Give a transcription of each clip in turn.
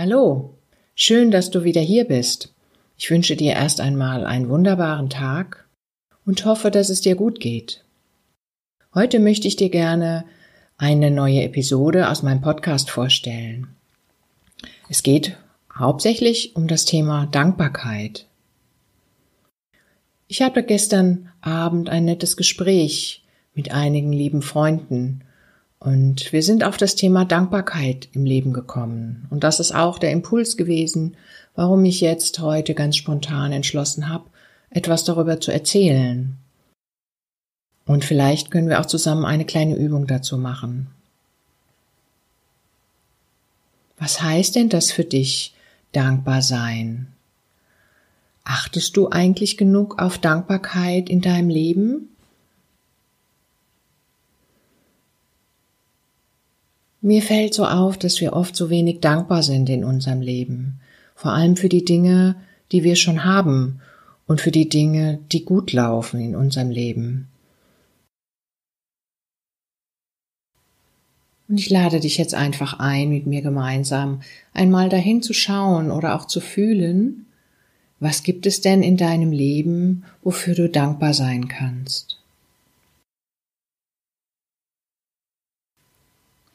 Hallo, schön, dass du wieder hier bist. Ich wünsche dir erst einmal einen wunderbaren Tag und hoffe, dass es dir gut geht. Heute möchte ich dir gerne eine neue Episode aus meinem Podcast vorstellen. Es geht hauptsächlich um das Thema Dankbarkeit. Ich hatte gestern Abend ein nettes Gespräch mit einigen lieben Freunden und wir sind auf das Thema Dankbarkeit im Leben gekommen. Und das ist auch der Impuls gewesen, warum ich jetzt heute ganz spontan entschlossen habe, etwas darüber zu erzählen. Und vielleicht können wir auch zusammen eine kleine Übung dazu machen. Was heißt denn das für dich, dankbar sein? Achtest du eigentlich genug auf Dankbarkeit in deinem Leben? Mir fällt so auf, dass wir oft so wenig dankbar sind in unserem Leben, vor allem für die Dinge, die wir schon haben und für die Dinge, die gut laufen in unserem Leben. Und ich lade dich jetzt einfach ein, mit mir gemeinsam einmal dahin zu schauen oder auch zu fühlen, was gibt es denn in deinem Leben, wofür du dankbar sein kannst.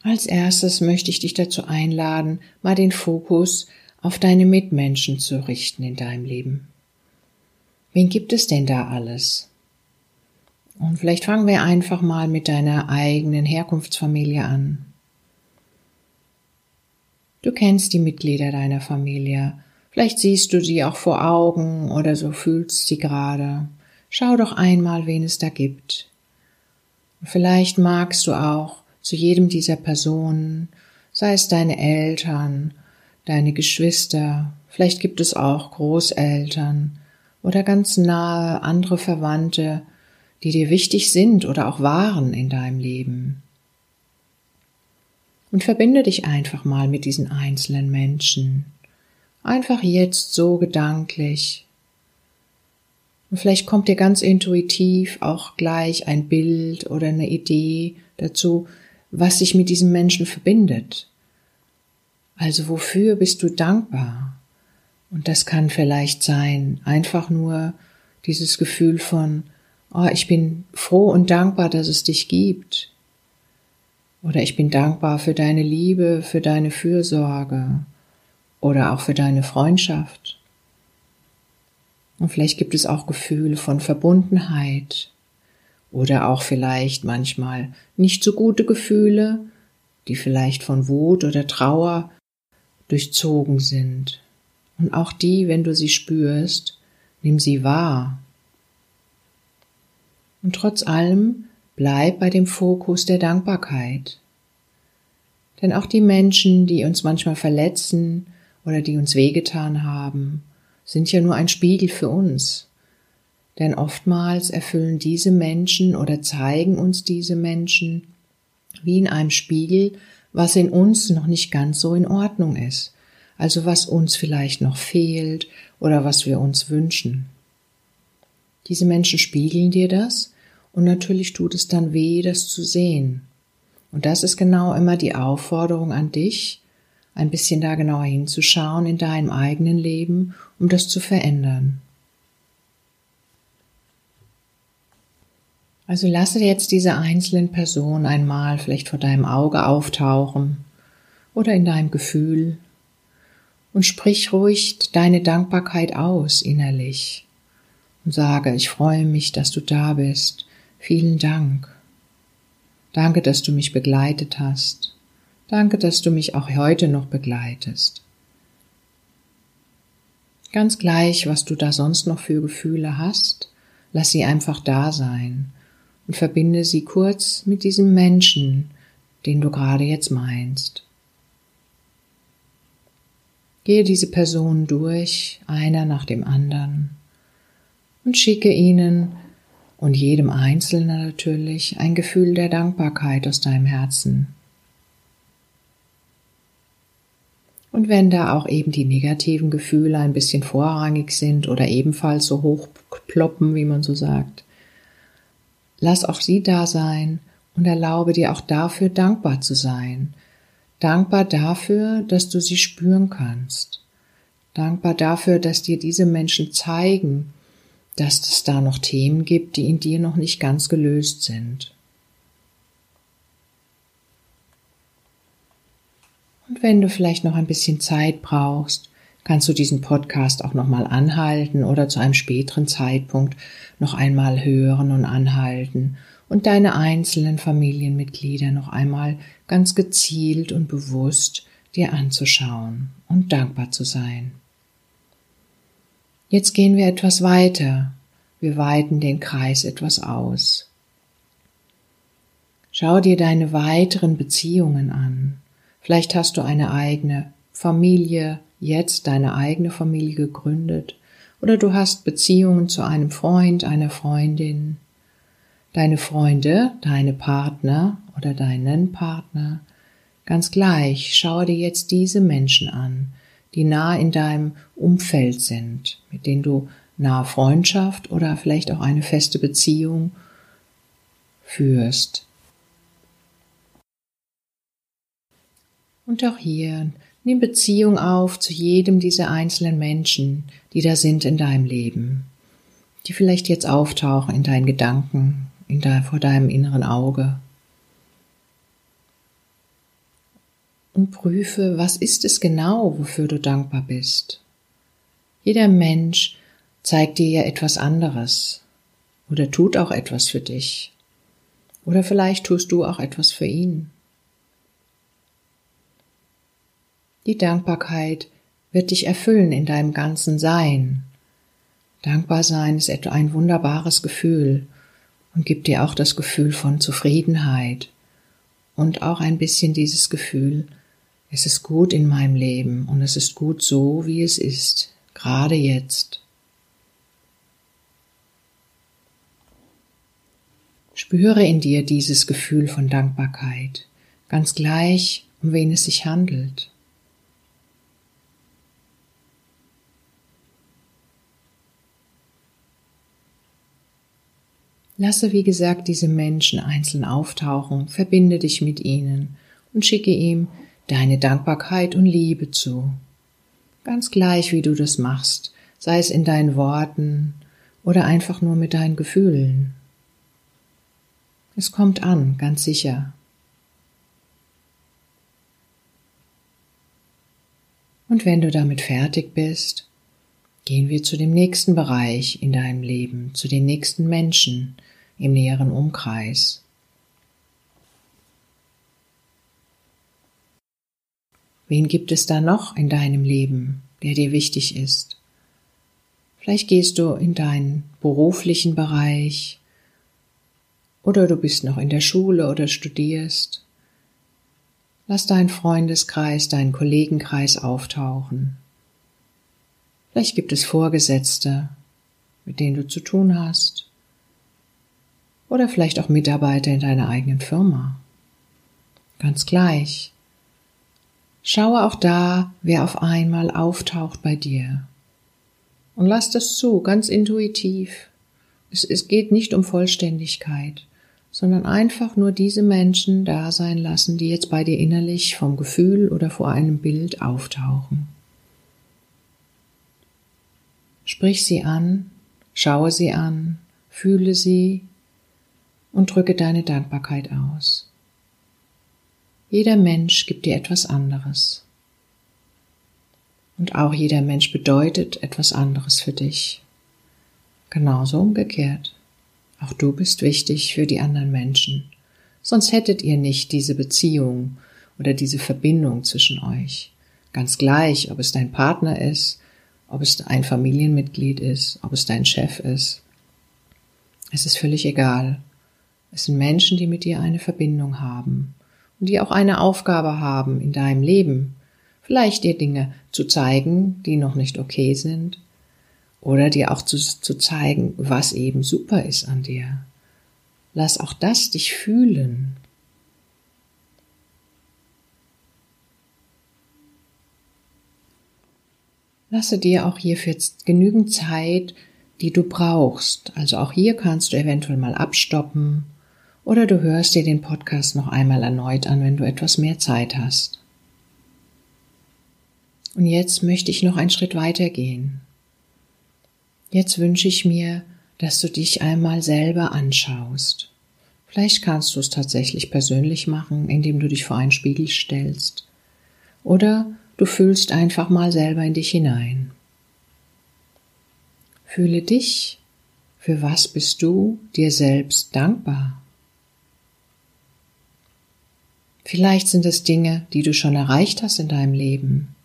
Als erstes möchte ich dich dazu einladen, mal den Fokus auf deine Mitmenschen zu richten in deinem Leben. Wen gibt es denn da alles? Und vielleicht fangen wir einfach mal mit deiner eigenen Herkunftsfamilie an. Du kennst die Mitglieder deiner Familie. Vielleicht siehst du sie auch vor Augen oder so fühlst sie gerade. Schau doch einmal, wen es da gibt. Vielleicht magst du auch zu jedem dieser Personen, sei es deine Eltern, deine Geschwister, vielleicht gibt es auch Großeltern oder ganz nahe andere Verwandte, die dir wichtig sind oder auch waren in deinem Leben. Und verbinde dich einfach mal mit diesen einzelnen Menschen. Einfach jetzt so gedanklich. Und vielleicht kommt dir ganz intuitiv auch gleich ein Bild oder eine Idee dazu, was sich mit diesem Menschen verbindet. Also wofür bist du dankbar? Und das kann vielleicht sein, einfach nur dieses Gefühl von, oh, ich bin froh und dankbar, dass es dich gibt. Oder ich bin dankbar für deine Liebe, für deine Fürsorge oder auch für deine Freundschaft. Und vielleicht gibt es auch Gefühle von Verbundenheit oder auch vielleicht manchmal nicht so gute Gefühle, die vielleicht von Wut oder Trauer durchzogen sind. Und auch die, wenn du sie spürst, nimm sie wahr. Und trotz allem bleib bei dem Fokus der Dankbarkeit. Denn auch die Menschen, die uns manchmal verletzen oder die uns wehgetan haben, sind ja nur ein Spiegel für uns. Denn oftmals erfüllen diese Menschen oder zeigen uns diese Menschen wie in einem Spiegel, was in uns noch nicht ganz so in Ordnung ist, also was uns vielleicht noch fehlt oder was wir uns wünschen. Diese Menschen spiegeln dir das und natürlich tut es dann weh, das zu sehen. Und das ist genau immer die Aufforderung an dich, ein bisschen da genauer hinzuschauen in deinem eigenen Leben, um das zu verändern. Also lasse jetzt diese einzelnen Personen einmal vielleicht vor deinem Auge auftauchen oder in deinem Gefühl und sprich ruhig deine Dankbarkeit aus innerlich und sage, ich freue mich, dass du da bist. Vielen Dank. Danke, dass du mich begleitet hast. Danke, dass du mich auch heute noch begleitest. Ganz gleich, was du da sonst noch für Gefühle hast, lass sie einfach da sein und verbinde sie kurz mit diesem Menschen, den du gerade jetzt meinst. Gehe diese Personen durch, einer nach dem anderen, und schicke ihnen und jedem Einzelnen natürlich ein Gefühl der Dankbarkeit aus deinem Herzen. Und wenn da auch eben die negativen Gefühle ein bisschen vorrangig sind oder ebenfalls so hoch ploppen, wie man so sagt, Lass auch sie da sein und erlaube dir auch dafür dankbar zu sein, Dankbar dafür, dass du sie spüren kannst. Dankbar dafür, dass dir diese Menschen zeigen, dass es da noch Themen gibt, die in dir noch nicht ganz gelöst sind. Und wenn du vielleicht noch ein bisschen Zeit brauchst, kannst du diesen Podcast auch nochmal anhalten oder zu einem späteren Zeitpunkt noch einmal hören und anhalten und deine einzelnen Familienmitglieder noch einmal ganz gezielt und bewusst dir anzuschauen und dankbar zu sein. Jetzt gehen wir etwas weiter. Wir weiten den Kreis etwas aus. Schau dir deine weiteren Beziehungen an. Vielleicht hast du eine eigene Familie, jetzt deine eigene Familie gegründet, oder du hast Beziehungen zu einem Freund, einer Freundin, deine Freunde, deine Partner oder deinen Partner. Ganz gleich, schaue dir jetzt diese Menschen an, die nah in deinem Umfeld sind, mit denen du nahe Freundschaft oder vielleicht auch eine feste Beziehung führst. Und auch hier nimm Beziehung auf zu jedem dieser einzelnen Menschen, die da sind in deinem Leben, die vielleicht jetzt auftauchen in deinen Gedanken, in de, vor deinem inneren Auge. Und prüfe, was ist es genau, wofür du dankbar bist. Jeder Mensch zeigt dir ja etwas anderes oder tut auch etwas für dich. Oder vielleicht tust du auch etwas für ihn. Die Dankbarkeit wird dich erfüllen in deinem ganzen Sein. Dankbar sein ist etwa ein wunderbares Gefühl und gibt dir auch das Gefühl von Zufriedenheit und auch ein bisschen dieses Gefühl, es ist gut in meinem Leben und es ist gut so, wie es ist, gerade jetzt. Spüre in dir dieses Gefühl von Dankbarkeit, ganz gleich, um wen es sich handelt. Lasse, wie gesagt, diese Menschen einzeln auftauchen, verbinde dich mit ihnen und schicke ihm deine Dankbarkeit und Liebe zu. Ganz gleich, wie du das machst, sei es in deinen Worten oder einfach nur mit deinen Gefühlen. Es kommt an, ganz sicher. Und wenn du damit fertig bist, gehen wir zu dem nächsten Bereich in deinem Leben, zu den nächsten Menschen im näheren Umkreis. Wen gibt es da noch in deinem Leben, der dir wichtig ist? Vielleicht gehst du in deinen beruflichen Bereich oder du bist noch in der Schule oder studierst. Lass deinen Freundeskreis, deinen Kollegenkreis auftauchen. Vielleicht gibt es Vorgesetzte, mit denen du zu tun hast. Oder vielleicht auch Mitarbeiter in deiner eigenen Firma. Ganz gleich. Schaue auch da, wer auf einmal auftaucht bei dir. Und lass das zu, ganz intuitiv. Es, es geht nicht um Vollständigkeit, sondern einfach nur diese Menschen da sein lassen, die jetzt bei dir innerlich vom Gefühl oder vor einem Bild auftauchen. Sprich sie an, schaue sie an, fühle sie und drücke deine Dankbarkeit aus. Jeder Mensch gibt dir etwas anderes. Und auch jeder Mensch bedeutet etwas anderes für dich. Genauso umgekehrt. Auch du bist wichtig für die anderen Menschen. Sonst hättet ihr nicht diese Beziehung oder diese Verbindung zwischen euch. Ganz gleich, ob es dein Partner ist, ob es ein Familienmitglied ist, ob es dein Chef ist. Es ist völlig egal. Es sind Menschen, die mit dir eine Verbindung haben und die auch eine Aufgabe haben in deinem Leben. Vielleicht dir Dinge zu zeigen, die noch nicht okay sind, oder dir auch zu, zu zeigen, was eben super ist an dir. Lass auch das dich fühlen. Lasse dir auch hierfür genügend Zeit, die du brauchst. Also auch hier kannst du eventuell mal abstoppen oder du hörst dir den Podcast noch einmal erneut an, wenn du etwas mehr Zeit hast. Und jetzt möchte ich noch einen Schritt weiter gehen. Jetzt wünsche ich mir, dass du dich einmal selber anschaust. Vielleicht kannst du es tatsächlich persönlich machen, indem du dich vor einen Spiegel stellst. Oder du fühlst einfach mal selber in dich hinein. Fühle dich, für was bist du dir selbst dankbar? Vielleicht sind es Dinge, die du schon erreicht hast in deinem Leben.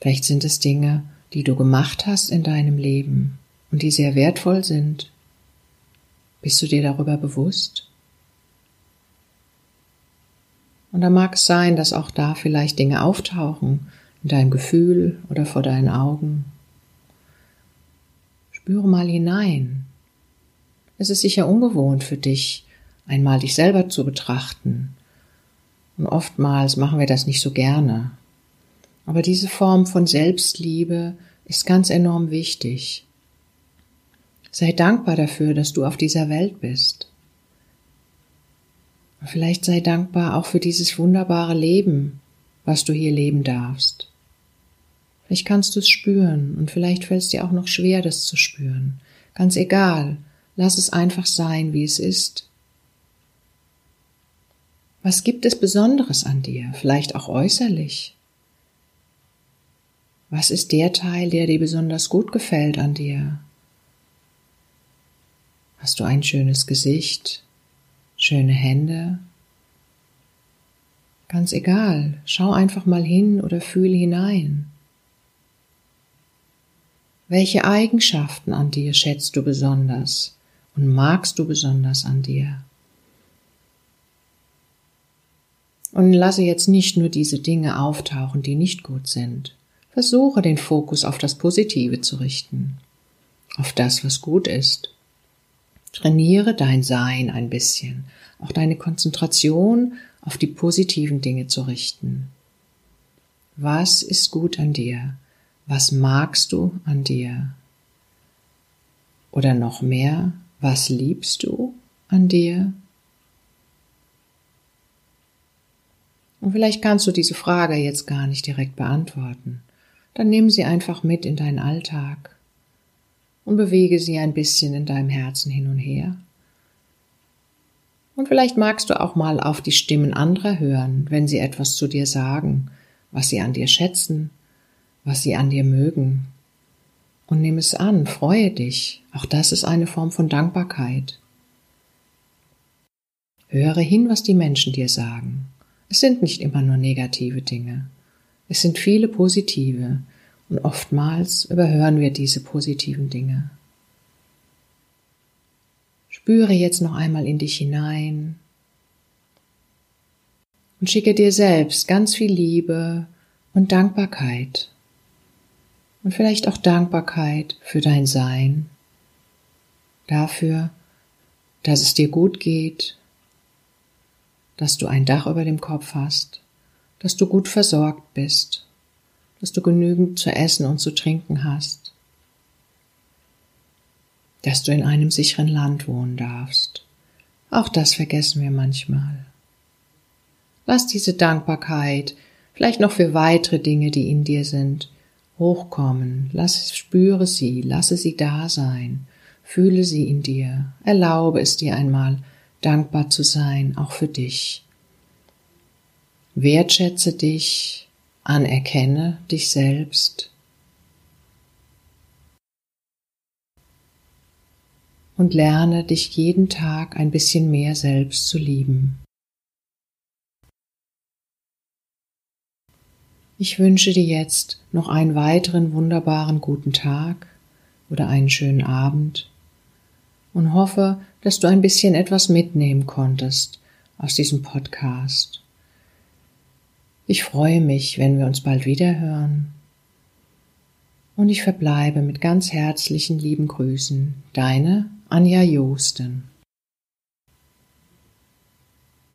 Vielleicht sind es Dinge, die du gemacht hast in deinem Leben und die sehr wertvoll sind. Bist du dir darüber bewusst? Und da mag es sein, dass auch da vielleicht Dinge auftauchen in deinem Gefühl oder vor deinen Augen. Spüre mal hinein. Es ist sicher ungewohnt für dich, einmal dich selber zu betrachten. Und oftmals machen wir das nicht so gerne. Aber diese Form von Selbstliebe ist ganz enorm wichtig. Sei dankbar dafür, dass du auf dieser Welt bist. Und vielleicht sei dankbar auch für dieses wunderbare Leben, was du hier leben darfst. Vielleicht kannst du es spüren und vielleicht fällt es dir auch noch schwer, das zu spüren. Ganz egal, lass es einfach sein, wie es ist. Was gibt es Besonderes an dir, vielleicht auch äußerlich? Was ist der Teil, der dir besonders gut gefällt an dir? Hast du ein schönes Gesicht, schöne Hände? Ganz egal, schau einfach mal hin oder fühle hinein. Welche Eigenschaften an dir schätzt du besonders und magst du besonders an dir? Und lasse jetzt nicht nur diese Dinge auftauchen, die nicht gut sind. Versuche den Fokus auf das Positive zu richten, auf das, was gut ist. Trainiere dein Sein ein bisschen, auch deine Konzentration auf die positiven Dinge zu richten. Was ist gut an dir? Was magst du an dir? Oder noch mehr, was liebst du an dir? Und vielleicht kannst du diese Frage jetzt gar nicht direkt beantworten dann nimm sie einfach mit in deinen Alltag und bewege sie ein bisschen in deinem Herzen hin und her. Und vielleicht magst du auch mal auf die Stimmen anderer hören, wenn sie etwas zu dir sagen, was sie an dir schätzen, was sie an dir mögen. Und nimm es an, freue dich. Auch das ist eine Form von Dankbarkeit. Höre hin, was die Menschen dir sagen. Es sind nicht immer nur negative Dinge. Es sind viele positive und oftmals überhören wir diese positiven Dinge. Spüre jetzt noch einmal in dich hinein. Und schicke dir selbst ganz viel Liebe und Dankbarkeit. Und vielleicht auch Dankbarkeit für dein Sein, dafür, dass es dir gut geht, dass du ein Dach über dem Kopf hast, dass du gut versorgt bist, dass du genügend zu essen und zu trinken hast, dass du in einem sicheren Land wohnen darfst. Auch das vergessen wir manchmal. Lass diese Dankbarkeit, vielleicht noch für weitere Dinge, die in dir sind, hochkommen. Lass, spüre sie, lasse sie da sein. Fühle sie in dir. Erlaube es dir einmal, dankbar zu sein, auch für dich. Wertschätze dich, anerkenne dich selbst und lerne dich jeden Tag ein bisschen mehr selbst zu lieben. Ich wünsche dir jetzt noch einen weiteren wunderbaren guten Tag oder einen schönen Abend und hoffe, dass du ein bisschen etwas mitnehmen konntest aus diesem Podcast. Ich freue mich, wenn wir uns bald wieder hören. Und ich verbleibe mit ganz herzlichen lieben Grüßen. Deine Anja Josten.